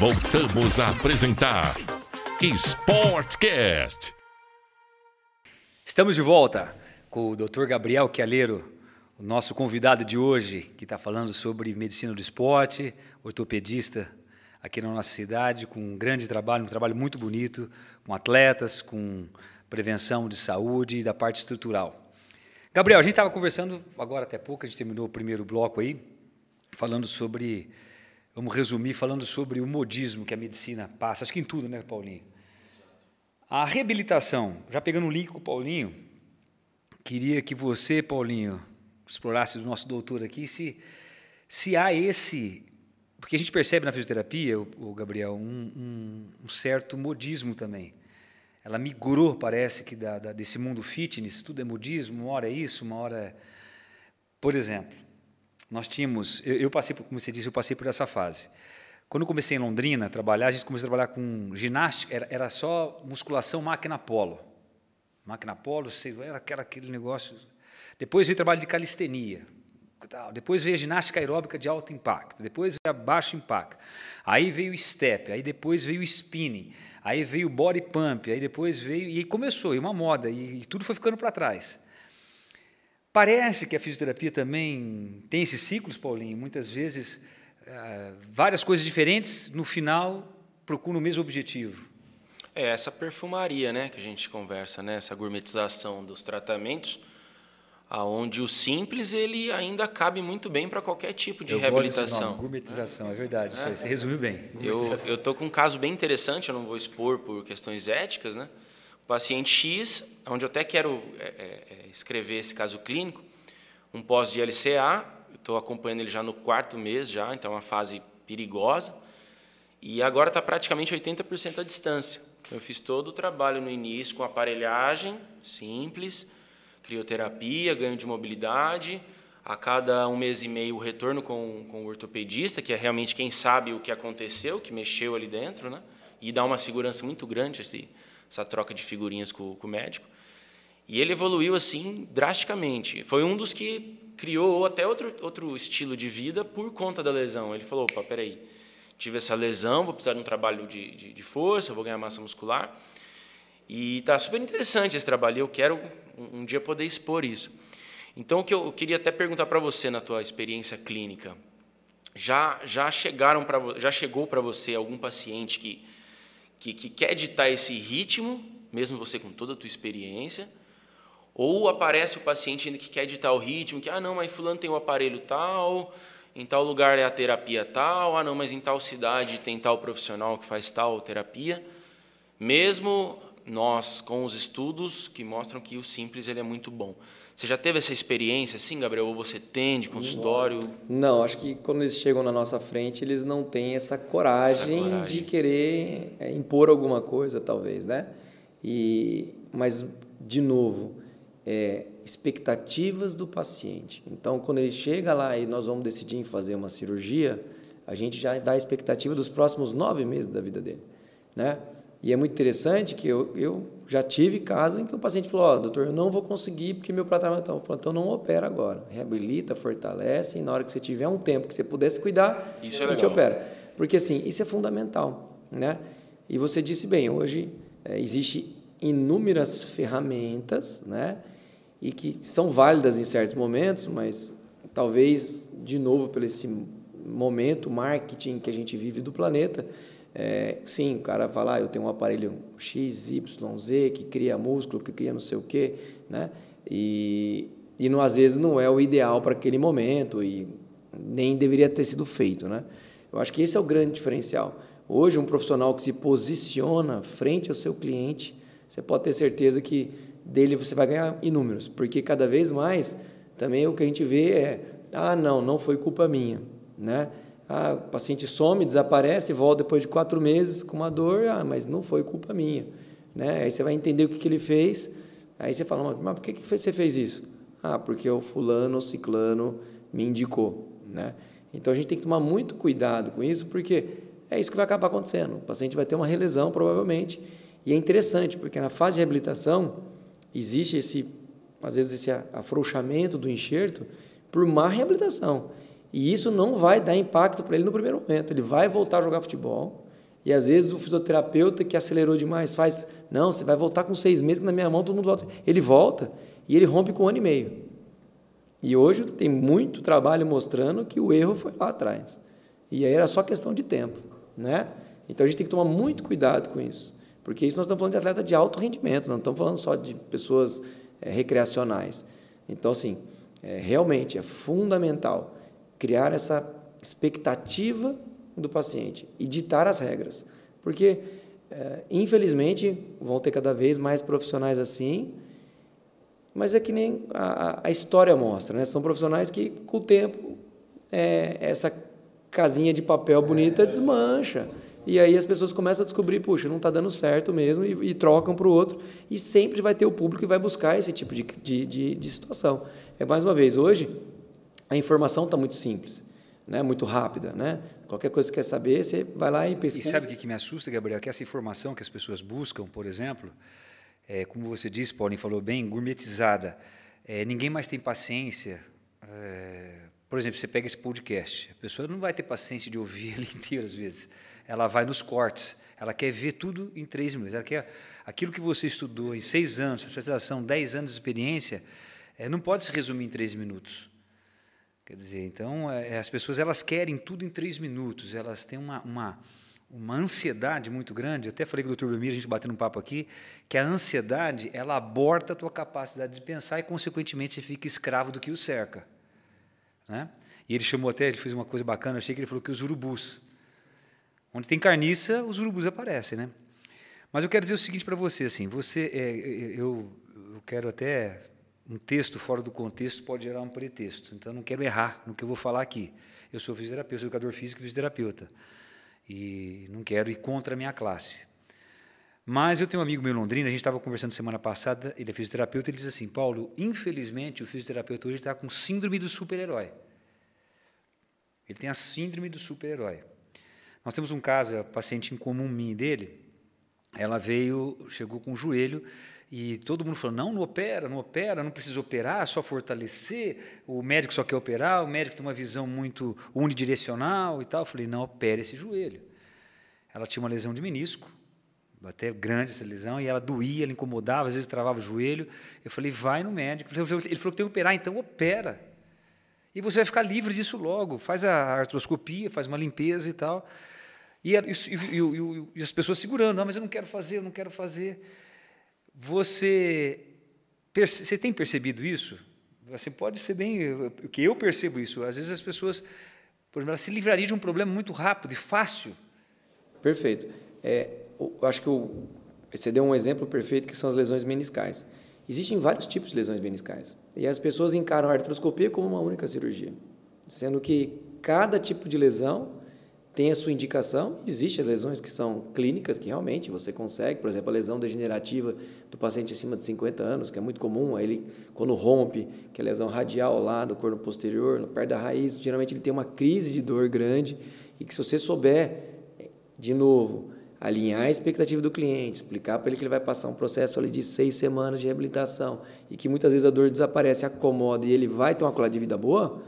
Voltamos a apresentar Sportcast. Estamos de volta com o Dr. Gabriel Chialeiro, o nosso convidado de hoje, que está falando sobre medicina do esporte, ortopedista aqui na nossa cidade, com um grande trabalho, um trabalho muito bonito, com atletas, com prevenção de saúde e da parte estrutural. Gabriel, a gente estava conversando agora até pouco, a gente terminou o primeiro bloco aí, falando sobre, vamos resumir, falando sobre o modismo que a medicina passa, acho que em tudo, né, Paulinho? A reabilitação, já pegando um link com o Paulinho, queria que você, Paulinho, explorasse o nosso doutor aqui, se, se há esse. Porque a gente percebe na fisioterapia, o, Gabriel, um, um, um, certo modismo também. Ela migrou, parece que, da, da, desse mundo fitness, tudo é modismo, uma hora é isso, uma hora é. Por exemplo, nós tínhamos. Eu, eu passei, como você disse, eu passei por essa fase. Quando eu comecei em Londrina a trabalhar, a gente começou a trabalhar com ginástica, era, era só musculação máquina polo. Máquina polo, sei, era, era aquele negócio. Depois veio o trabalho de calistenia. Depois veio a ginástica aeróbica de alto impacto. Depois veio a baixo impacto. Aí veio o step. Aí depois veio o spinning. Aí veio o body pump. Aí depois veio. E começou, e uma moda. E, e tudo foi ficando para trás. Parece que a fisioterapia também tem esses ciclos, Paulinho. Muitas vezes ah, várias coisas diferentes, no final procuram o mesmo objetivo. É essa perfumaria, né, que a gente conversa, né, essa gourmetização dos tratamentos, aonde o simples ele ainda cabe muito bem para qualquer tipo de eu reabilitação. Nome, gourmetização, é, verdade, é. você resumiu bem. Eu eu tô com um caso bem interessante, eu não vou expor por questões éticas, né? Paciente X, onde eu até quero é, é, é escrever esse caso clínico, um pós de LCA, Estou acompanhando ele já no quarto mês, já, então é uma fase perigosa. E agora está praticamente 80% à distância. Eu fiz todo o trabalho no início com aparelhagem simples, crioterapia, ganho de mobilidade. A cada um mês e meio, o retorno com, com o ortopedista, que é realmente quem sabe o que aconteceu, que mexeu ali dentro, né? e dá uma segurança muito grande esse, essa troca de figurinhas com, com o médico. E ele evoluiu assim drasticamente. Foi um dos que criou até outro, outro estilo de vida por conta da lesão. Ele falou: opa, peraí, tive essa lesão, vou precisar de um trabalho de, de, de força, vou ganhar massa muscular. E está super interessante esse trabalho, eu quero um, um dia poder expor isso. Então, o que eu queria até perguntar para você na tua experiência clínica, já já chegaram para já chegou para você algum paciente que, que que quer ditar esse ritmo, mesmo você com toda a tua experiência, ou aparece o paciente ainda que quer editar o ritmo, que, ah, não, mas fulano tem o aparelho tal, em tal lugar é a terapia tal, ah, não, mas em tal cidade tem tal profissional que faz tal terapia. Mesmo nós, com os estudos que mostram que o simples ele é muito bom. Você já teve essa experiência, assim, Gabriel? Ou você tem de consultório? Não, acho que quando eles chegam na nossa frente, eles não têm essa coragem, essa coragem. de querer é, impor alguma coisa, talvez, né? E, mas, de novo, é, expectativas do paciente. Então, quando ele chega lá e nós vamos decidir em fazer uma cirurgia, a gente já dá a expectativa dos próximos nove meses da vida dele, né? E é muito interessante que eu, eu já tive casos em que o paciente falou, ó, oh, doutor, eu não vou conseguir porque meu. Falei, então não opera agora. Reabilita, fortalece e na hora que você tiver um tempo que você pudesse cuidar, isso é a gente legal. opera. Porque, assim, isso é fundamental, né? E você disse bem, hoje é, existe inúmeras ferramentas, né? e que são válidas em certos momentos, mas talvez, de novo, pelo esse momento marketing que a gente vive do planeta, é, sim, o cara fala, ah, eu tenho um aparelho X, Y, Z que cria músculo, que cria não sei o quê, né? E, e não, às vezes não é o ideal para aquele momento e nem deveria ter sido feito, né? Eu acho que esse é o grande diferencial. Hoje, um profissional que se posiciona frente ao seu cliente, você pode ter certeza que dele você vai ganhar inúmeros, porque cada vez mais também o que a gente vê é, ah, não, não foi culpa minha, né? Ah, o paciente some, desaparece, volta depois de quatro meses com uma dor, ah, mas não foi culpa minha, né? Aí você vai entender o que, que ele fez, aí você fala, mas por que, que você fez isso? Ah, porque o fulano, o ciclano me indicou, né? Então a gente tem que tomar muito cuidado com isso, porque é isso que vai acabar acontecendo. O paciente vai ter uma relesão, provavelmente, e é interessante, porque na fase de reabilitação, existe esse, às vezes, esse afrouxamento do enxerto por má reabilitação. E isso não vai dar impacto para ele no primeiro momento. Ele vai voltar a jogar futebol, E às vezes o fisioterapeuta que acelerou demais faz, não, você vai voltar com seis meses, que na minha mão todo mundo volta. Ele volta e ele rompe com um ano e meio. E hoje tem muito trabalho mostrando que o erro foi lá atrás. E aí era só questão de tempo. Né? Então a gente tem que tomar muito cuidado com isso. Porque isso nós estamos falando de atleta de alto rendimento, não estamos falando só de pessoas é, recreacionais. Então, assim, é, realmente é fundamental criar essa expectativa do paciente e ditar as regras. Porque, é, infelizmente, vão ter cada vez mais profissionais assim, mas é que nem a, a história mostra, né? São profissionais que, com o tempo, é, essa casinha de papel bonita desmancha. E aí as pessoas começam a descobrir, puxa, não está dando certo mesmo, e, e trocam para o outro. E sempre vai ter o público que vai buscar esse tipo de, de, de, de situação. É mais uma vez, hoje a informação está muito simples, né? muito rápida. Né? Qualquer coisa que quer saber, você vai lá e pesquisa. E sabe o que me assusta, Gabriel? Que essa informação que as pessoas buscam, por exemplo, é, como você disse, Paulinho falou bem, gourmetizada. É, ninguém mais tem paciência. É, por exemplo, você pega esse podcast, a pessoa não vai ter paciência de ouvir ele inteiro às vezes ela vai nos cortes. Ela quer ver tudo em três minutos. Ela quer aquilo que você estudou em seis anos, especialização, dez anos de experiência, é, não pode se resumir em três minutos. Quer dizer, então é, as pessoas elas querem tudo em três minutos. Elas têm uma, uma uma ansiedade muito grande. Eu até falei com o Dr. Belmiro, a gente batendo um papo aqui, que a ansiedade ela aborta a tua capacidade de pensar e, consequentemente, você fica escravo do que o cerca. Né? E ele chamou até, ele fez uma coisa bacana, achei que ele falou que os urubus. Onde tem carniça, os urubus aparecem, né? Mas eu quero dizer o seguinte para você, assim, você, é, eu, eu quero até um texto fora do contexto pode gerar um pretexto. Então, não quero errar no que eu vou falar aqui. Eu sou fisioterapeuta, sou educador físico e fisioterapeuta. E não quero ir contra a minha classe. Mas eu tenho um amigo meu em Londrina, a gente estava conversando semana passada, ele é fisioterapeuta, ele diz assim, Paulo, infelizmente o fisioterapeuta hoje está com síndrome do super-herói. Ele tem a síndrome do super-herói. Nós temos um caso, a paciente em comum minha dele, ela veio, chegou com o joelho e todo mundo falou: não, não opera, não opera, não precisa operar, só fortalecer. O médico só quer operar, o médico tem uma visão muito unidirecional e tal. Eu falei: não, opere esse joelho. Ela tinha uma lesão de menisco, até grande essa lesão, e ela doía, ela incomodava, às vezes travava o joelho. Eu falei: vai no médico. Ele falou que tem que operar, então opera. E você vai ficar livre disso logo. Faz a artroscopia, faz uma limpeza e tal. E, e, e, e, as pessoas segurando, não, mas eu não quero fazer, eu não quero fazer. Você, você tem percebido isso? Você pode ser bem, que eu percebo isso. Às vezes as pessoas, por exemplo, elas se livrariam de um problema muito rápido e fácil. Perfeito. É, eu acho que o, você deu um exemplo perfeito que são as lesões meniscais. Existem vários tipos de lesões meniscais. E as pessoas encaram a artroscopia como uma única cirurgia, sendo que cada tipo de lesão tem a sua indicação. Existem as lesões que são clínicas, que realmente você consegue, por exemplo, a lesão degenerativa do paciente acima de 50 anos, que é muito comum, aí ele, quando rompe, que é a lesão radial lá do corno posterior, perto da raiz, geralmente ele tem uma crise de dor grande, e que se você souber, de novo, alinhar a expectativa do cliente, explicar para ele que ele vai passar um processo ali de seis semanas de reabilitação e que muitas vezes a dor desaparece, acomoda e ele vai ter uma qualidade de vida boa,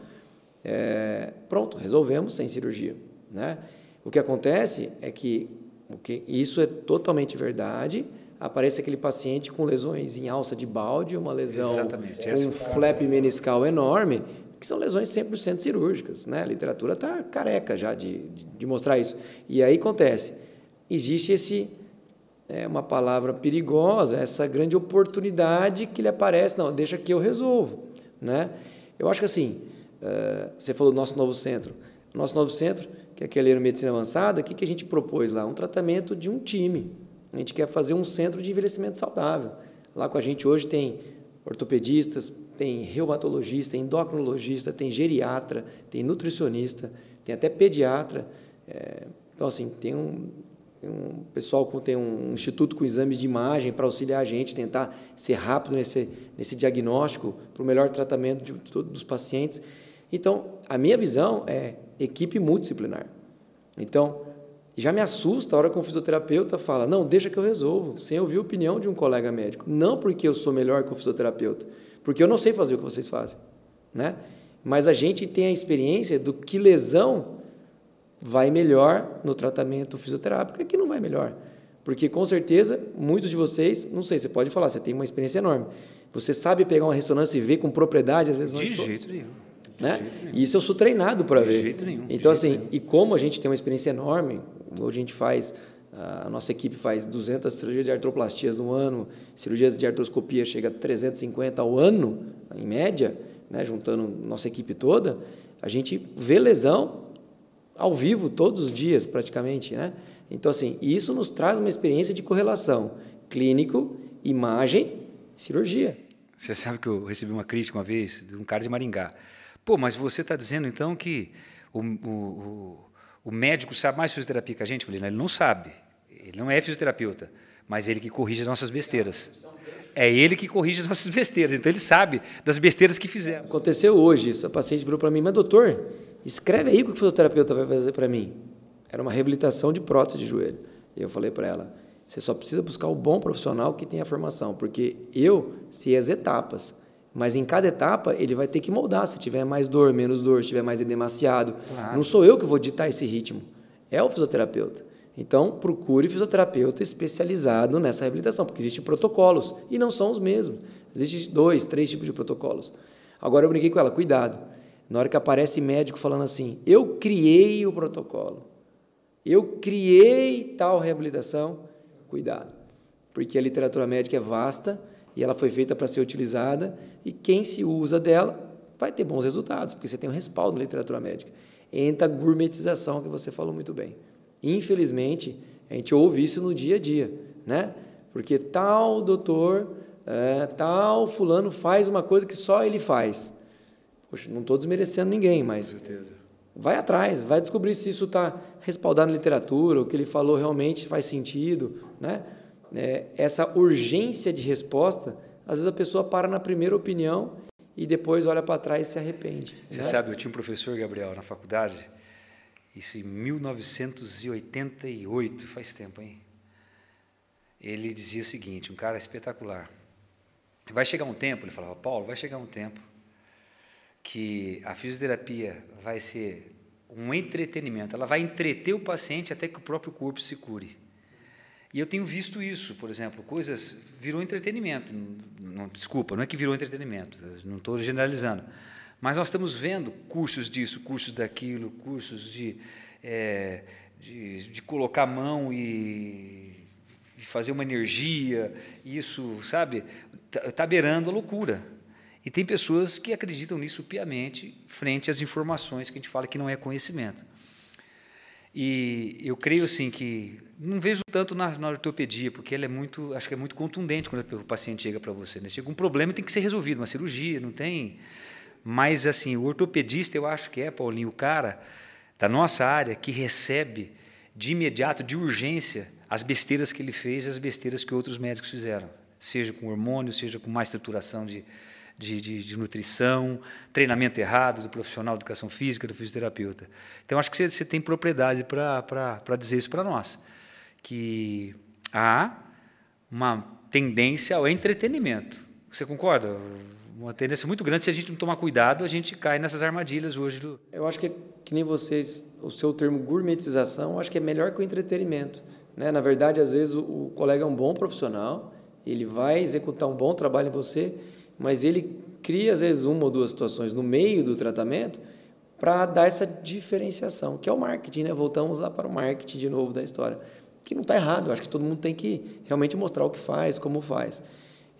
é, pronto, resolvemos sem cirurgia. Né? O que acontece é que, o que isso é totalmente verdade, aparece aquele paciente com lesões em alça de balde, uma lesão Exatamente. com um flap meniscal enorme, que são lesões 100% cirúrgicas. Né? A literatura está careca já de, de, de, mostrar isso. E aí acontece, existe esse é uma palavra perigosa, essa grande oportunidade que lhe aparece, não, deixa que eu resolvo. Né? Eu acho que assim, uh, você falou do nosso novo centro. Nosso novo centro que é aquele medicina avançada, o que, que a gente propôs lá? Um tratamento de um time. A gente quer fazer um centro de envelhecimento saudável. Lá com a gente hoje tem ortopedistas, tem reumatologista, endocrinologista, tem geriatra, tem nutricionista, tem até pediatra. É, então, assim, tem um, um pessoal que tem um instituto com exames de imagem para auxiliar a gente, tentar ser rápido nesse, nesse diagnóstico para o melhor tratamento de, de, dos pacientes. Então, a minha visão é equipe multidisciplinar. Então, já me assusta a hora que um fisioterapeuta fala: não, deixa que eu resolvo, sem ouvir a opinião de um colega médico. Não porque eu sou melhor que o fisioterapeuta, porque eu não sei fazer o que vocês fazem. Né? Mas a gente tem a experiência do que lesão vai melhor no tratamento fisioterápico e que não vai melhor. Porque com certeza, muitos de vocês, não sei, você pode falar, você tem uma experiência enorme. Você sabe pegar uma ressonância e ver com propriedade as lesões De todas. jeito nenhum. Né? E isso eu sou treinado para ver. jeito nenhum, de Então, jeito assim, e como a gente tem uma experiência enorme, hoje a gente faz, a nossa equipe faz 200 cirurgias de artroplastias no ano, cirurgias de artroscopia chega a 350 ao ano, em média, né? juntando nossa equipe toda, a gente vê lesão ao vivo todos os dias, praticamente. Né? Então, assim, isso nos traz uma experiência de correlação clínico, imagem, cirurgia. Você sabe que eu recebi uma crítica uma vez de um cara de Maringá. Pô, mas você está dizendo então que o, o, o, médico sabe mais fisioterapia que a gente? Eu falei, não, ele não sabe. Ele não é fisioterapeuta, mas ele que corrige as nossas besteiras. É ele que corrige as nossas besteiras. Então ele sabe das besteiras que fizemos. Aconteceu hoje isso. A paciente virou para mim, mas doutor, escreve aí o que o fisioterapeuta vai fazer para mim. Era uma reabilitação de prótese de joelho. E eu falei para ela, você só precisa buscar o bom profissional que tem a formação, porque eu sei as etapas, mas em cada etapa ele vai ter que moldar. Se tiver mais dor, menos dor, se tiver mais edemaciado. Claro. Não sou eu que vou ditar esse ritmo, é o fisioterapeuta. Então, procure fisioterapeuta especializado nessa reabilitação, porque existem protocolos e não são os mesmos. Existem dois, três tipos de protocolos. Agora eu brinquei com ela, cuidado. Na hora que aparece médico falando assim, eu criei o protocolo, eu criei tal reabilitação, cuidado, porque a literatura médica é vasta e ela foi feita para ser utilizada e quem se usa dela vai ter bons resultados, porque você tem um respaldo na literatura médica. Entra a gourmetização que você falou muito bem. Infelizmente, a gente ouve isso no dia a dia, né? Porque tal doutor, é, tal fulano faz uma coisa que só ele faz. Poxa, não estou desmerecendo ninguém, mas vai atrás, vai descobrir se isso está respaldado na literatura, o que ele falou realmente faz sentido, né? É, essa urgência de resposta, às vezes a pessoa para na primeira opinião e depois olha para trás e se arrepende. Você né? sabe, eu tinha um professor, Gabriel, na faculdade, isso em 1988, faz tempo, hein? Ele dizia o seguinte, um cara espetacular. Vai chegar um tempo, ele falava, Paulo, vai chegar um tempo que a fisioterapia vai ser um entretenimento, ela vai entreter o paciente até que o próprio corpo se cure. E eu tenho visto isso, por exemplo, coisas virou entretenimento. Não, desculpa, não é que virou entretenimento, não estou generalizando. Mas nós estamos vendo cursos disso, cursos daquilo, cursos de, é, de, de, colocar a mão e, fazer uma energia, isso, sabe, está tá beirando a loucura. E tem pessoas que acreditam nisso piamente, frente às informações que a gente fala que não é conhecimento. E eu creio assim que não vejo tanto na, na, ortopedia, porque ela é muito, acho que é muito contundente quando o paciente chega para você. Né? Chega um problema tem que ser resolvido, uma cirurgia, não tem. Mas assim, o ortopedista eu acho que é, Paulinho, o cara da nossa área que recebe de imediato, de urgência, as besteiras que ele fez, e as besteiras que outros médicos fizeram, seja com hormônio, seja com má estruturação de, de, de, de, nutrição, treinamento errado do profissional de educação física, do fisioterapeuta. Então, acho que você, você tem propriedade para dizer isso para nós, que há uma tendência ao entretenimento. Você concorda? Uma tendência muito grande, se a gente não tomar cuidado, a gente cai nessas armadilhas hoje. Do... Eu acho que, que nem vocês, o seu termo gourmetização, eu acho que é melhor que o entretenimento. Né? Na verdade, às vezes, o, o colega é um bom profissional, ele vai executar um bom trabalho em você, mas ele cria, às vezes, uma ou duas situações no meio do tratamento para dar essa diferenciação, que é o marketing, né? Voltamos lá para o marketing de novo da história. Que não está errado, eu acho que todo mundo tem que realmente mostrar o que faz, como faz.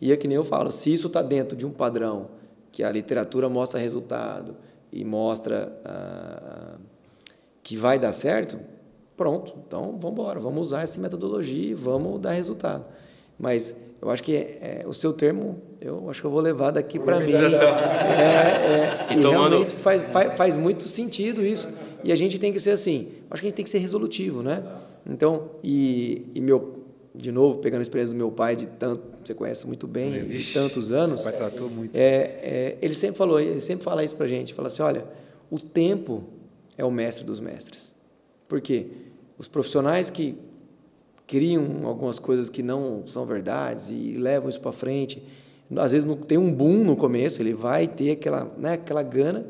E é que nem eu falo, se isso está dentro de um padrão que a literatura mostra resultado e mostra ah, que vai dar certo, pronto, então vamos embora, vamos usar essa metodologia e vamos dar resultado. Mas eu acho que é, o seu termo, eu acho que eu vou levar daqui para mim. É, é, e, e realmente faz, faz, faz, muito sentido isso. E a gente tem que ser assim, acho que a gente tem que ser resolutivo, né? Então, e, e meu, de novo, pegando a experiência do meu pai, de tanto, você conhece muito bem, de tantos anos. O pai tratou muito. É, é, ele sempre falou, ele sempre fala isso para a gente, fala assim, olha, o tempo é o mestre dos mestres. Por quê? Os profissionais que criam algumas coisas que não são verdades e levam isso para frente. Às vezes não tem um boom no começo, ele vai ter aquela, né, aquela gana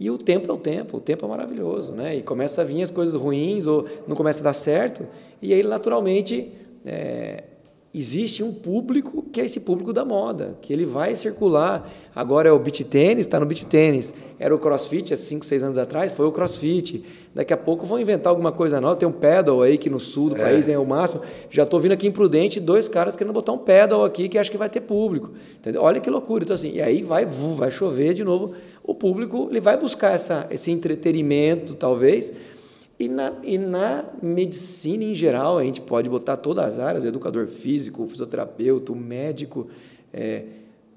E o tempo é o tempo, o tempo é maravilhoso, né? E começa a vir as coisas ruins ou não começa a dar certo, e aí naturalmente é, existe um público que é esse público da moda, que ele vai circular. Agora é o beach tênis, está no beach tênis. Era o crossfit há 5, 6 anos atrás, foi o crossfit. Daqui a pouco vão inventar alguma coisa nova. Tem um pedal aí que no sul do é. país é o máximo. Já estou vindo aqui em Prudente, dois caras querendo botar um pedal aqui que acho que vai ter público. Entendeu? Olha que loucura. Então, assim, e aí vai, vai chover de novo. O público ele vai buscar essa, esse entretenimento, talvez, e na, e na medicina em geral, a gente pode botar todas as áreas, educador físico, fisioterapeuta, o médico. É,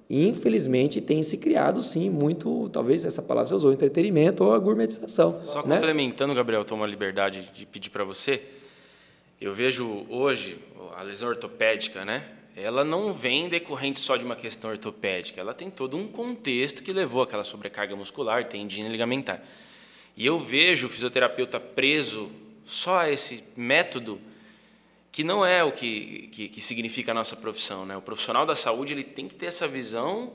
infelizmente, tem se criado, sim, muito, talvez essa palavra você usou, entretenimento ou a gourmetização. Só né? complementando, Gabriel, tomo a liberdade de pedir para você. Eu vejo hoje a lesão ortopédica, né? Ela não vem decorrente só de uma questão ortopédica, ela tem todo um contexto que levou àquela sobrecarga muscular, tendina ligamentar. E eu vejo o fisioterapeuta preso só a esse método que não é o que, que, que, significa a nossa profissão. Né? O profissional da saúde ele tem que ter essa visão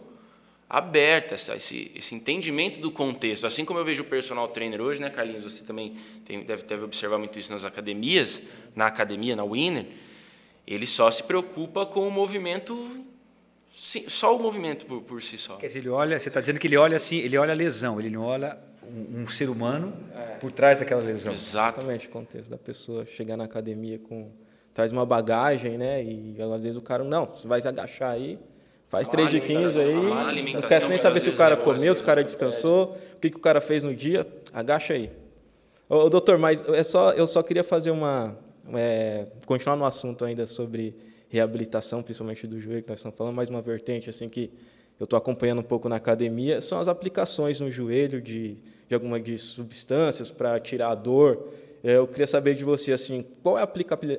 aberta, essa, esse, esse entendimento do contexto. Assim como eu vejo o personal trainer hoje, né, Carlinhos? Você também tem, deve, deve observar muito isso nas academias, na academia, na Winner. Ele só se preocupa com o movimento Sim, só o movimento por, por si só. Quer dizer, ele olha, você está dizendo que ele olha assim, ele olha a lesão, ele não olha um, um ser humano é. por trás daquela lesão. Exatamente, o contexto da pessoa chegar na academia com traz uma bagagem, né? E às vezes o cara, não, você vai agachar aí, faz 3 de 15 aí, não quer nem saber se o cara comeu, se o cara descansou, o que, que o cara fez no dia, agacha aí. Ô, doutor, mas é só, eu só queria fazer uma. É, continuar no assunto ainda sobre reabilitação, principalmente do joelho que nós estamos falando, mais uma vertente assim que eu estou acompanhando um pouco na academia, são as aplicações no joelho de, de alguma de substâncias para tirar a dor. É, eu queria saber de você assim, qual é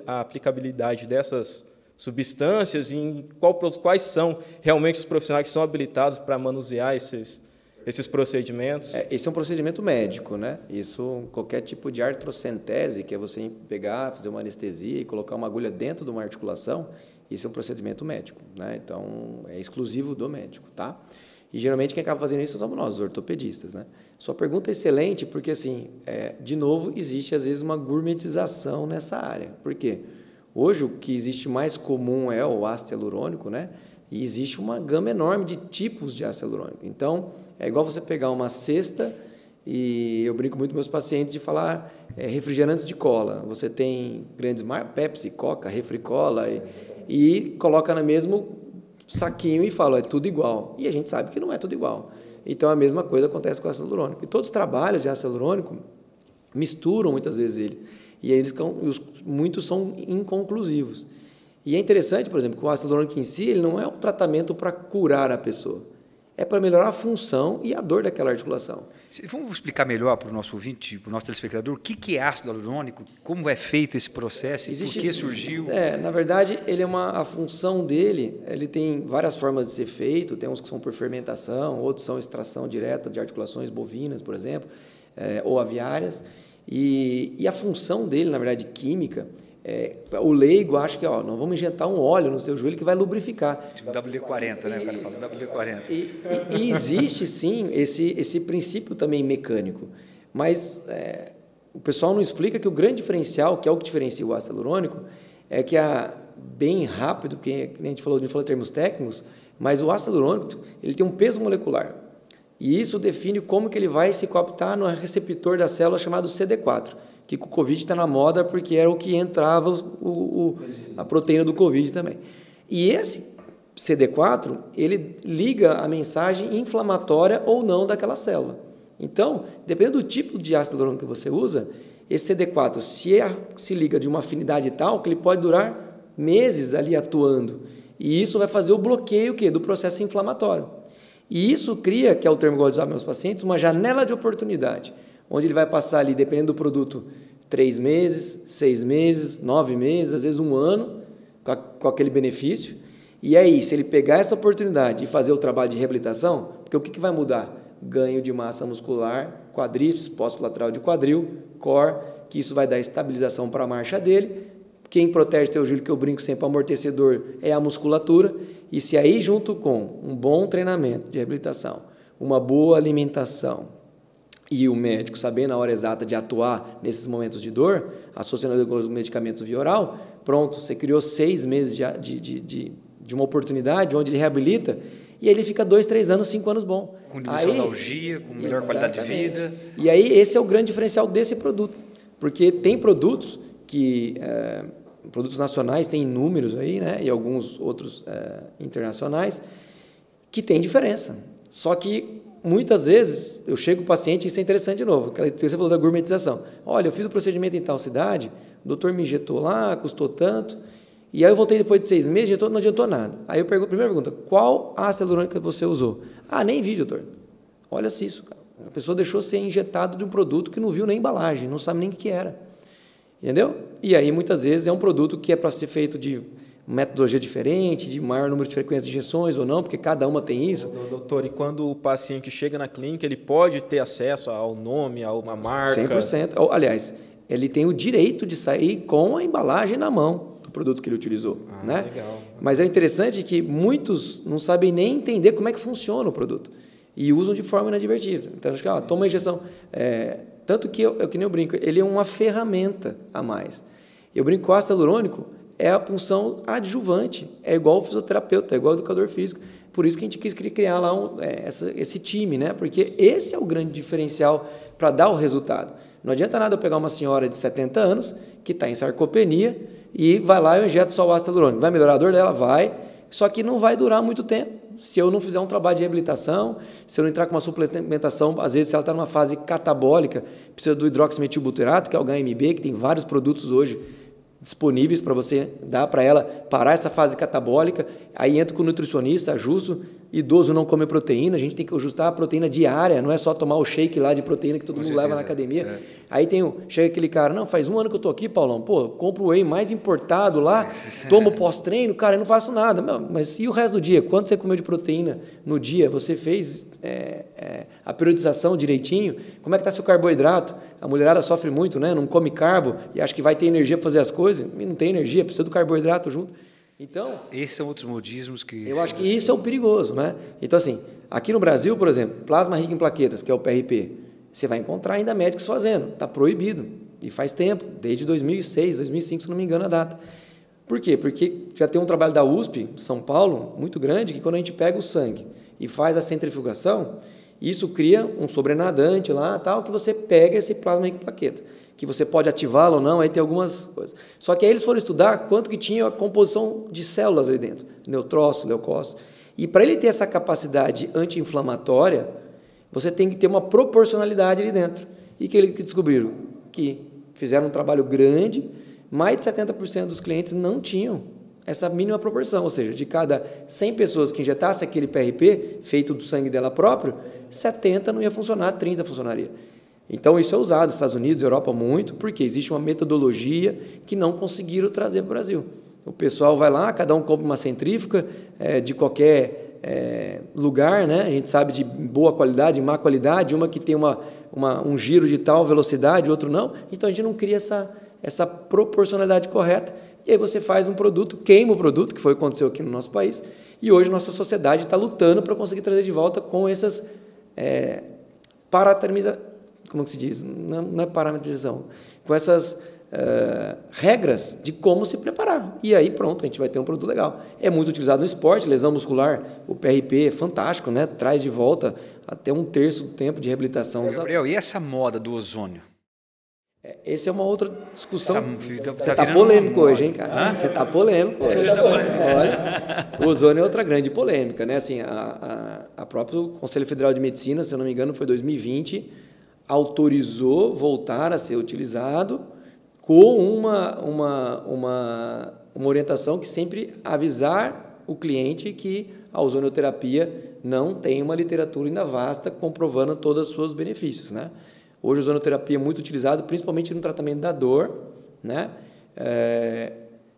a aplicabilidade dessas substâncias e em qual, quais são realmente os profissionais que são habilitados para manusear esses, esses procedimentos? É, esse é um procedimento médico, né? Isso, qualquer tipo de artrocentese, que é você pegar, fazer uma anestesia e colocar uma agulha dentro de uma articulação, isso é um procedimento médico, né? Então, é exclusivo do médico, tá? E geralmente quem acaba fazendo isso somos nós, os ortopedistas, né? Sua pergunta é excelente porque, assim, é, de novo, existe às vezes uma gourmetização nessa área. Por quê? Hoje o que existe mais comum é o ácido hialurônico, né? E existe uma gama enorme de tipos de ácido hialurônico. Então, é igual você pegar uma cesta e eu brinco muito com meus pacientes de falar é, refrigerantes de cola. Você tem grandes marcas, Pepsi, Coca, Refricola, e, e coloca no mesmo saquinho e fala, é tudo igual. E a gente sabe que não é tudo igual. Então a mesma coisa acontece com o ácido hialurônico. E todos os trabalhos de ácido hialurônico misturam muitas vezes ele. E eles muitos são inconclusivos. E é interessante, por exemplo, que o ácido hialurônico em si ele não é um tratamento para curar a pessoa é para melhorar a função e a dor daquela articulação. Vamos explicar melhor para o nosso ouvinte, para o nosso telespectador, o que é ácido hialurônico, como é feito esse processo, Existe, por que surgiu? É, na verdade, ele é uma, a função dele, ele tem várias formas de ser feito, tem uns que são por fermentação, outros são extração direta de articulações bovinas, por exemplo, é, ou aviárias, e, e a função dele, na verdade, química, é, o leigo acha que ó, nós vamos injetar um óleo no seu joelho que vai lubrificar. Tipo WD-40, né? O cara fala WD-40. E, e, e, existe sim esse, esse princípio também mecânico, mas é, o pessoal não explica que o grande diferencial, que é o que diferencia o ácido hialurônico, é que a bem rápido, que a gente falou, a gente falou termos técnicos, mas o ácido hialurônico ele tem um peso molecular. E isso define como que ele vai se cooptar no receptor da célula chamado CD4 que o Covid está na moda porque era o que entrava o, o, a proteína do Covid também. E esse CD4, ele liga a mensagem inflamatória ou não daquela célula. Então, dependendo do tipo de ácido hialurônico que você usa, esse CD4 se, é, se liga de uma afinidade tal que ele pode durar meses ali atuando. E isso vai fazer o bloqueio quê? do processo inflamatório. E isso cria, que é o termo que eu gosto de usar meus pacientes, uma janela de oportunidade onde ele vai passar ali, dependendo do produto, três meses, seis meses, nove meses, às vezes um ano, com, a, com aquele benefício. E aí, se ele pegar essa oportunidade e fazer o trabalho de reabilitação, porque o que, que vai mudar? Ganho de massa muscular, quadríceps, posto lateral de quadril, core, que isso vai dar estabilização para a marcha dele. Quem protege teu joelho, que eu brinco sempre, amortecedor, é a musculatura. E se aí, junto com um bom treinamento de reabilitação, uma boa alimentação, e o médico saber na hora exata de atuar nesses momentos de dor, associando com os medicamentos via oral, pronto, você criou seis meses de, de, de, de uma oportunidade onde ele reabilita e aí ele fica dois, três anos, cinco anos bom. Com nostalgia, com melhor qualidade de vida. E aí esse é o grande diferencial desse produto, porque tem produtos que é, produtos nacionais tem inúmeros aí, né, e alguns outros é, internacionais que tem diferença. Só que muitas vezes eu chego o paciente, isso é interessante de novo, você falou da gourmetização. Olha, eu fiz o procedimento em tal cidade, o doutor me injetou lá, custou tanto, e aí eu voltei depois de seis meses, não adiantou nada. Aí eu pergunto, primeira pergunta, qual ácido hialurônico você usou? Ah, nem vi, doutor. Olha-se isso, cara. A pessoa deixou ser injetado de um produto que não viu nem embalagem, não sabe nem o que era. Entendeu? E aí, muitas vezes, é um produto que é para ser feito de metodologia diferente, de maior número de frequências de injeções ou não, porque cada uma tem isso. Doutor, e quando o paciente chega na clínica, ele pode ter acesso ao nome, a uma marca? 100%. Aliás, ele tem o direito de sair com a embalagem na mão do produto que ele utilizou. Ah, né? legal. Mas é interessante que muitos não sabem nem entender como é que funciona o produto e usam de forma inadvertida. Então, acho que, ah, toma a injeção. É, tanto que, eu, eu, que nem eu brinco, ele é uma ferramenta a mais. Eu brinco com o ácido hialurônico, é a função adjuvante, é igual o fisioterapeuta, é igual o educador físico. Por isso que a gente quis criar lá um, é, essa, esse time, né? porque esse é o grande diferencial para dar o resultado. Não adianta nada eu pegar uma senhora de 70 anos que está em sarcopenia e vai lá e eu injeto só o ácido hialurônico. Vai melhorar a dor dela? Vai. Só que não vai durar muito tempo. Se eu não fizer um trabalho de reabilitação, se eu não entrar com uma suplementação, às vezes se ela está numa fase catabólica, precisa do hidroximetilbutirato, que é o HMB, que tem vários produtos hoje disponíveis para você dar para ela parar essa fase catabólica. Aí entra com o nutricionista, ajusto. Idoso não come proteína, a gente tem que ajustar a proteína diária, não é só tomar o shake lá de proteína que todo com mundo certeza, leva na academia. É. Aí tem o, chega aquele cara, não, faz um ano que eu estou aqui, Paulão, pô, compro o whey mais importado lá, tomo pós-treino, cara, eu não faço nada. Mas e o resto do dia? Quanto você comeu de proteína no dia? Você fez é, é, a periodização direitinho? Como é que está seu carboidrato? A mulherada sofre muito, né? Não come carbo e acha que vai ter energia para fazer as coisas, e não tem energia, precisa do carboidrato junto. Então, esses são outros modismos que Eu acho que isso é o perigoso, né? Então assim, aqui no Brasil, por exemplo, plasma rico em plaquetas, que é o PRP, você vai encontrar ainda médicos fazendo, está proibido e faz tempo, desde 2006, 2005, se não me engano a data. Por quê? Porque já tem um trabalho da USP, São Paulo, muito grande, que quando a gente pega o sangue e faz a centrifugação, isso cria um sobrenadante lá, tal, que você pega esse plasma rico em plaqueta que você pode ativá-lo ou não, aí tem algumas coisas. Só que aí eles foram estudar quanto que tinha a composição de células ali dentro, neutrócitos, leucócitos. E para ele ter essa capacidade anti-inflamatória, você tem que ter uma proporcionalidade ali dentro. E que eles descobriram que fizeram um trabalho grande, mais de 70% dos clientes não tinham essa mínima proporção, ou seja, de cada 100 pessoas que injetasse aquele PRP feito do sangue dela próprio, 70 não ia funcionar, 30 funcionaria. Então, isso é usado nos Estados Unidos, Europa, muito, porque existe uma metodologia que não conseguiram trazer para o Brasil. O pessoal vai lá, cada um compra uma centrífuga é, de qualquer é, lugar, né? a gente sabe de boa qualidade, má qualidade, uma que tem uma, uma, um giro de tal velocidade, outro não. Então, a gente não cria essa, essa proporcionalidade correta. E aí você faz um produto, queima o produto, que foi o que aconteceu aqui no nosso país, e hoje nossa sociedade está lutando para conseguir trazer de volta com essas é, como que se diz? Não, não é parametrização. Com essas uh, regras de como se preparar. E aí, pronto, a gente vai ter um produto legal. É muito utilizado no esporte, lesão muscular, o PRP é fantástico, né? Traz de volta até um terço do tempo de reabilitação. Gabriel, e essa moda do ozônio? É, essa é uma outra discussão. Tá, Você está polêmico hoje, hein, cara? Você está polêmico hoje. Olha, o ozônio é outra grande polêmica, né? Assim, a, a, a próprio Conselho Federal de Medicina, se eu não me engano, foi 2020, autorizou voltar a ser utilizado com uma, uma, uma, uma orientação que sempre avisar o cliente que a ozonioterapia não tem uma literatura ainda vasta comprovando todos os seus benefícios. Né? Hoje a ozonioterapia é muito utilizada, principalmente no tratamento da dor. Né? É,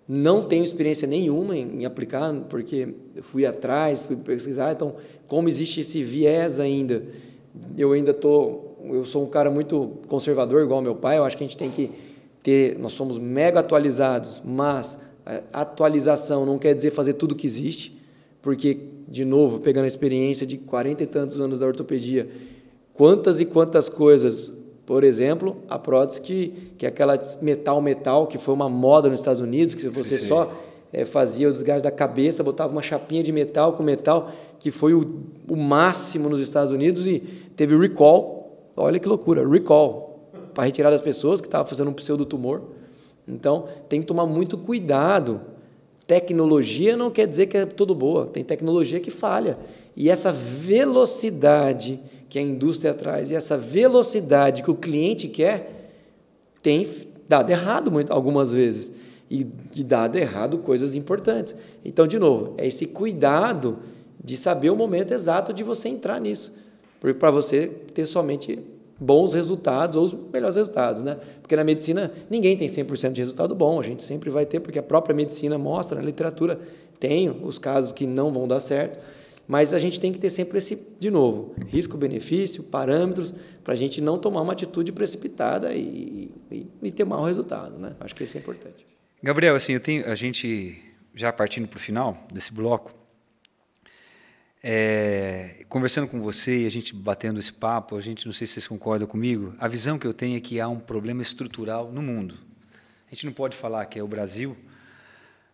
não tenho experiência nenhuma em, em aplicar, porque fui atrás, fui pesquisar, então, como existe esse viés ainda, eu ainda estou eu sou um cara muito conservador, igual meu pai, eu acho que a gente tem que ter, nós somos mega atualizados, mas atualização não quer dizer fazer tudo que existe, porque, de novo, pegando a experiência de 40 e tantos anos da ortopedia, quantas e quantas coisas. Por exemplo, a prótese que, que é aquela metal-metal, que foi uma moda nos Estados Unidos, que você sim, sim. só é, fazia o desgaste da cabeça, botava uma chapinha de metal com metal, que foi o, o máximo nos Estados Unidos e teve recall. Olha que loucura, recall, para retirar das pessoas que estavam fazendo um pseudotumor. Então, tem que tomar muito cuidado. Tecnologia não quer dizer que é tudo boa, tem tecnologia que falha. E essa velocidade que a indústria traz e essa velocidade que o cliente quer tem dado errado muito, algumas vezes. E, e dado errado coisas importantes. Então, de novo, é esse cuidado de saber o momento exato de você entrar nisso. Para você ter somente bons resultados ou os melhores resultados, né? Porque na medicina ninguém tem 100% de resultado bom, a gente sempre vai ter, porque a própria medicina mostra, na literatura tem os casos que não vão dar certo, mas a gente tem que ter sempre esse, de novo, risco-benefício, parâmetros, para a gente não tomar uma atitude precipitada e, e, e, ter mau resultado, né? Acho que isso é importante. Gabriel, assim, eu tenho, a gente já partindo para o final desse bloco, é, conversando com você e a gente batendo esse papo, a gente não sei se vocês concordam comigo, a visão que eu tenho é que há um problema estrutural no mundo. A gente não pode falar que é o Brasil,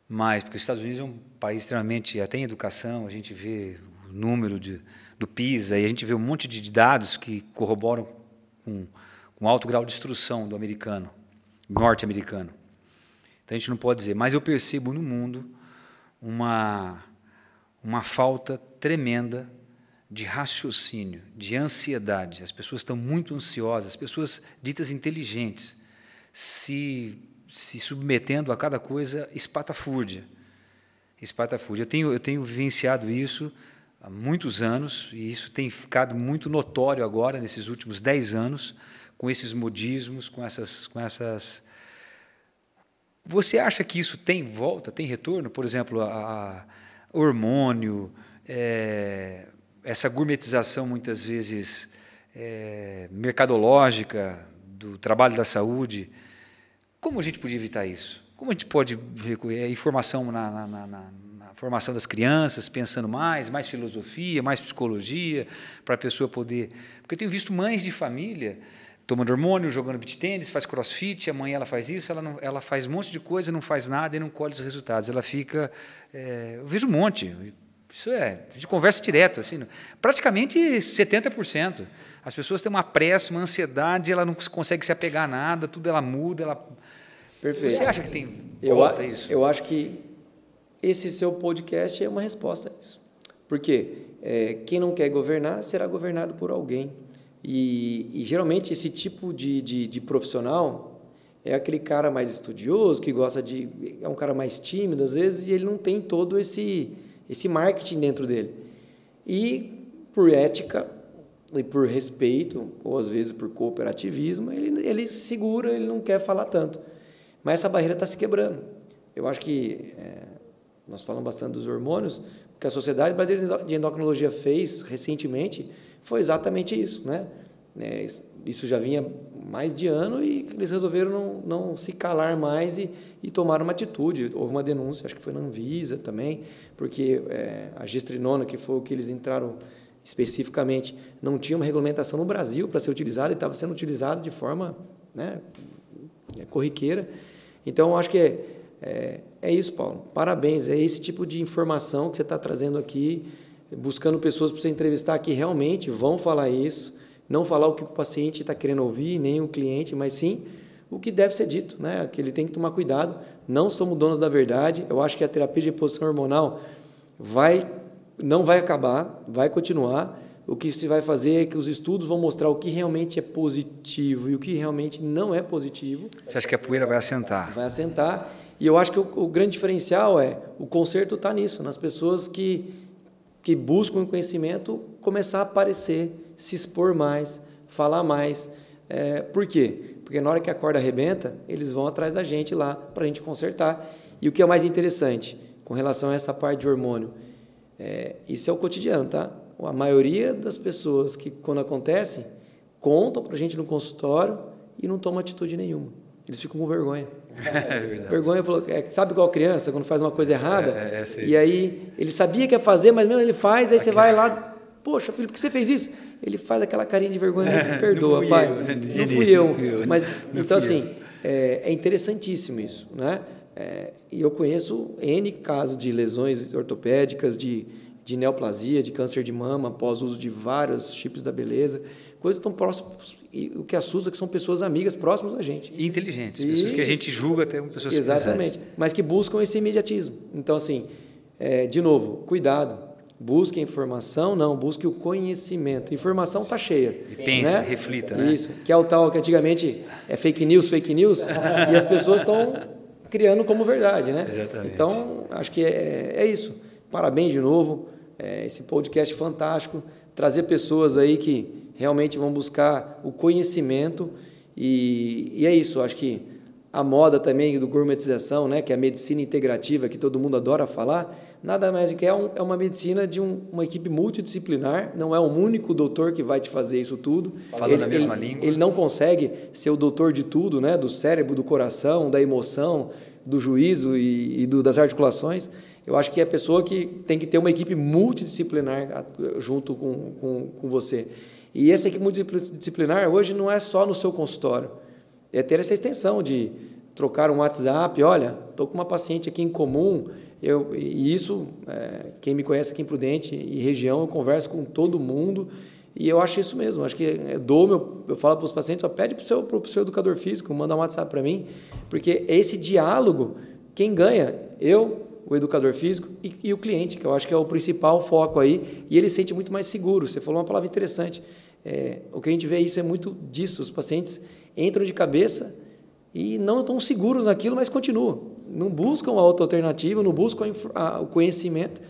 mas porque os Estados Unidos é um país extremamente até em educação, a gente vê o número de, do PISA e a gente vê um monte de dados que corroboram com, com alto grau de instrução do americano, norte-americano. Então a gente não pode dizer, mas eu percebo no mundo uma uma falta tremenda de raciocínio, de ansiedade. As pessoas estão muito ansiosas, as pessoas ditas inteligentes, se, se submetendo a cada coisa espatafúrdia. Espatafúrdia. Eu tenho, eu tenho vivenciado isso há muitos anos, e isso tem ficado muito notório agora, nesses últimos dez anos, com esses modismos, com essas, com essas. Você acha que isso tem volta, tem retorno? Por exemplo, a, a hormônio, é, essa gourmetização muitas vezes é, mercadológica do trabalho da saúde. Como a gente podia evitar isso? Como a gente pode ver a informação na, na, na, na formação das crianças, pensando mais, mais filosofia, mais psicologia, para a pessoa poder. Porque eu tenho visto mães de família tomando hormônio, jogando beat tênis, faz crossfit, amanhã ela faz isso, ela, não, ela faz um monte de coisa, não faz nada e não colhe os resultados. Ela fica. É, eu vejo um monte. Isso é, a gente conversa direto, assim, praticamente 70%. As pessoas têm uma pressa, uma ansiedade, ela não consegue se apegar a nada, tudo ela muda, ela. Perfeito. Você acha que tem eu, a, isso? Eu acho que esse seu podcast é uma resposta a isso. Porque é, quem não quer governar será governado por alguém. E, e geralmente esse tipo de, de, de, profissional é aquele cara mais estudioso, que gosta de. é um cara mais tímido às vezes, e ele não tem todo esse, esse marketing dentro dele. E por ética e por respeito, ou às vezes por cooperativismo, ele, ele segura, ele não quer falar tanto. Mas essa barreira está se quebrando. Eu acho que é, nós falamos bastante dos hormônios, que a Sociedade Brasileira de Endocrinologia fez recentemente foi exatamente isso, né? É, isso já vinha mais de ano e eles resolveram não, não se calar mais e, e tomaram uma atitude. Houve uma denúncia, acho que foi na Anvisa também, porque é, a gestrinona, que foi o que eles entraram especificamente, não tinha uma regulamentação no Brasil para ser utilizada e estava sendo utilizada de forma né, é, corriqueira. Então, acho que é, é, é isso, Paulo. Parabéns. É esse tipo de informação que você está trazendo aqui buscando pessoas para você entrevistar que realmente vão falar isso, não falar o que o paciente está querendo ouvir, nem o cliente, mas sim o que deve ser dito, né? Que ele tem que tomar cuidado. Não somos donos da verdade. Eu acho que a terapia de reposição hormonal vai, não vai acabar, vai continuar. O que se vai fazer é que os estudos vão mostrar o que realmente é positivo e o que realmente não é positivo. Você acha que a poeira vai assentar? Vai assentar. E eu acho que o, o grande diferencial é o conserto está nisso, nas pessoas que que buscam conhecimento começar a aparecer, se expor mais, falar mais. É, por quê? Porque na hora que a corda arrebenta, eles vão atrás da gente lá para a gente consertar. E o que é mais interessante com relação a essa parte de hormônio, é, isso é o cotidiano, tá? A maioria das pessoas que, quando acontece, contam para a gente no consultório e não tomam atitude nenhuma. Eles ficam com vergonha. É vergonha falou, é, sabe qual criança quando faz uma coisa errada? É, é, é e aí ele sabia que ia fazer, mas mesmo ele faz, aí você vai lá, poxa, filho, por que você fez isso? ele faz aquela carinha de vergonha, me perdoa, pai. Eu, né? Não fui eu. Não fui eu. Mas, não então, assim, é, é, interessantíssimo isso, né? E eu conheço N casos de lesões ortopédicas, de, de neoplasia, de câncer de mama, após uso de vários chips da beleza, coisas tão próximas. E o que assusta é que são pessoas amigas, próximas a gente. E inteligentes, e, pessoas que a gente julga até pessoas Exatamente, mas que buscam esse imediatismo. Então, assim, é, de novo, cuidado. Busque informação, não, busque o conhecimento. Informação está cheia. E pense, né? reflita. Né? Isso, que é o tal que antigamente é fake news, fake news, e as pessoas estão criando como verdade, né? Exatamente. Então, acho que é, é isso. Parabéns de novo, é, esse podcast fantástico, trazer pessoas aí que realmente vão buscar o conhecimento e, e é isso, acho que a moda também do gourmetização, né, que é a medicina integrativa, que todo mundo adora falar, nada mais do que é, um, é uma medicina de um, uma equipe multidisciplinar, não é um único doutor que vai te fazer isso tudo. Fala ele, na mesma ele, língua. Ele não consegue ser o doutor de tudo, né, do cérebro, do coração, da emoção, do juízo e, e do, das articulações. Eu acho que é a pessoa que tem que ter uma equipe multidisciplinar junto com, com, com você. E essa equipe multidisciplinar hoje não é só no seu consultório é ter essa extensão de trocar um WhatsApp, olha, estou com uma paciente aqui em comum, eu, e isso, é, quem me conhece aqui em Prudente e região, eu converso com todo mundo, e eu acho isso mesmo, acho que eu dou meu, eu falo para os pacientes, ó, pede para o seu, seu educador físico, manda um WhatsApp para mim, porque esse diálogo, quem ganha? Eu, o educador físico e, e, o cliente, que eu acho que é o principal foco aí, e ele se sente muito mais seguro. Você falou uma palavra interessante. É, o que a gente vê isso é muito disso. Os pacientes entram de cabeça e não estão seguros naquilo, mas continuam. Não buscam a outra alternativa, não buscam a, a, o conhecimento.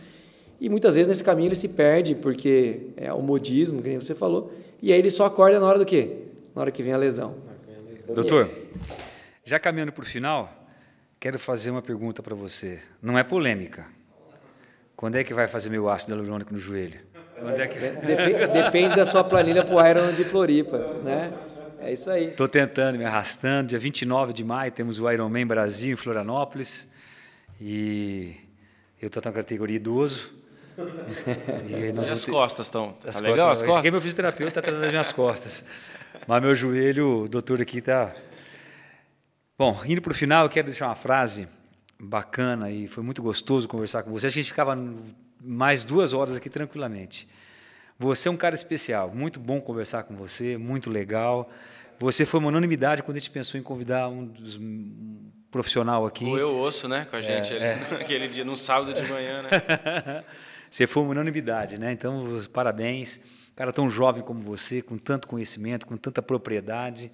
E muitas vezes nesse caminho ele se perde, porque é o modismo, que nem você falou, e aí ele só acorda na hora do quê? Na hora que vem a lesão. Doutor, já caminhando para o final, quero fazer uma pergunta para você. Não é polêmica. Quando é que vai fazer meu ácido hialurônico no joelho? É que... Dep depende da sua planilha para o Iron de Floripa, né? É isso aí. Estou tentando, me arrastando. Dia 29 de maio temos o Ironman Brasil em Florianópolis. E eu estou na categoria idoso. e, e as costas estão. Tá costas, legal as costas? Eu meu fisioterapeuta, está tratando as minhas costas. Mas meu joelho, o doutor aqui está... Bom, indo para o final, eu quero deixar uma frase bacana e foi muito gostoso conversar com você. A gente ficava mais duas horas aqui tranquilamente. Você é um cara especial, muito bom conversar com você, muito legal. Você foi uma unanimidade quando a gente pensou em convidar um dos um profissional aqui. O eu osso, né, com a gente é, ali, é. naquele dia, no sábado de manhã, né? você foi uma unanimidade, né? Então, parabéns. Cara tão jovem como você, com tanto conhecimento, com tanta propriedade,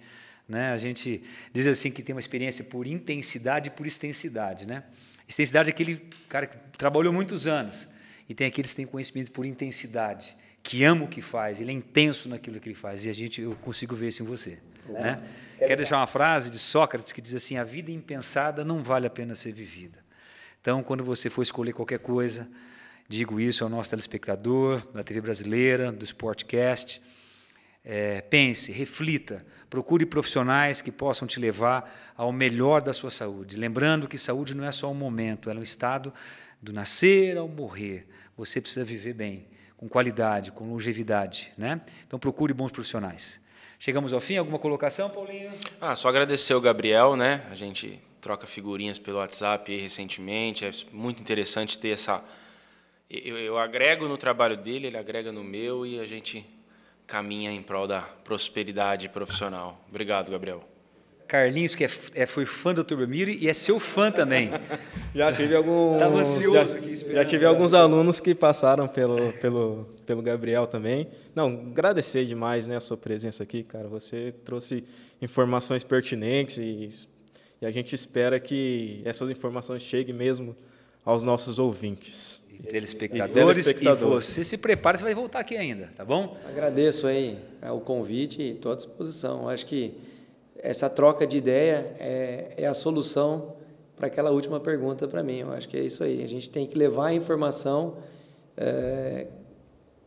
né? A gente diz assim que tem uma experiência por intensidade e por extensidade, né? Extensidade é aquele cara que trabalhou muitos anos e tem aqueles que têm conhecimento por intensidade que ama o que faz, ele é intenso naquilo que ele faz, e a gente, eu consigo ver isso em você. É. Né? Quero deixar uma frase de Sócrates que diz assim: a vida impensada não vale a pena ser vivida. Então, quando você for escolher qualquer coisa, digo isso ao nosso telespectador da TV brasileira, do Sportcast, é, pense, reflita, procure profissionais que possam te levar ao melhor da sua saúde. Lembrando que saúde não é só um momento, ela é um estado do nascer ao morrer. Você precisa viver bem com qualidade, com longevidade. Né? Então procure bons profissionais. Chegamos ao fim, alguma colocação, Paulinho? Ah, só agradecer o Gabriel, né? A gente troca figurinhas pelo WhatsApp recentemente, é muito interessante ter essa. Eu, eu agrego no trabalho dele, ele agrega no meu e a gente caminha em prol da prosperidade profissional. Obrigado, Gabriel. Carlinhos, que é, é, foi fã do Turbomir e é seu fã também. já tive alguns. Tava ansioso já, aqui já tive alguns alunos que passaram pelo, pelo, pelo Gabriel também. Não, agradecer demais né, a sua presença aqui, cara. Você trouxe informações pertinentes e, e a gente espera que essas informações cheguem mesmo aos nossos ouvintes. E telespectadores, e, telespectadores. e você se prepara, você vai voltar aqui ainda, tá bom? Agradeço aí é, o convite e estou à disposição. Acho que essa troca de ideia é, é a solução para aquela última pergunta para mim. Eu acho que é isso aí. A gente tem que levar a informação, é,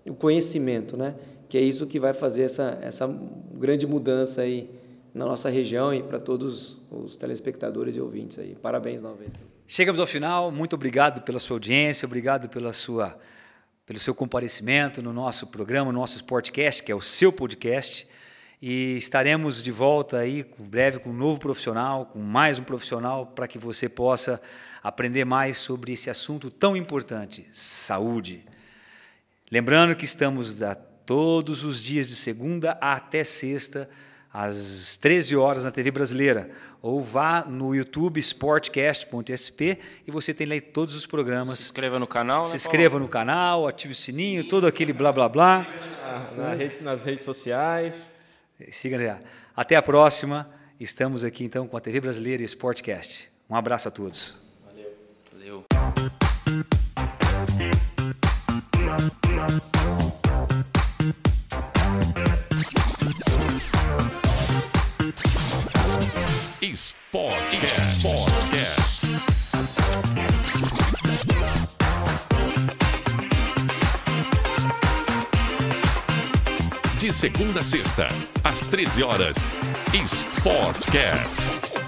o conhecimento, né? Que é isso que vai fazer essa, essa grande mudança aí na nossa região e para todos os telespectadores e ouvintes aí. Parabéns novamente. Chegamos ao final. Muito obrigado pela sua audiência, obrigado pela sua pelo seu comparecimento no nosso programa, no nosso Sportcast, que é o seu podcast. E estaremos de volta aí em breve com um novo profissional, com mais um profissional, para que você possa aprender mais sobre esse assunto tão importante, saúde. Lembrando que estamos a, todos os dias de segunda até sexta, às 13 horas na TV brasileira. Ou vá no YouTube sportcast.sp e você tem lá todos os programas. Se inscreva no canal. Se né, inscreva no canal, ative o sininho, todo aquele blá blá blá. Na rede, nas redes sociais. Siga já. Até a próxima. Estamos aqui então com a TV Brasileira e Sportcast. Um abraço a todos. Valeu. Sportcast. Sportcast. Segunda a sexta, às 13 horas, Sportcast.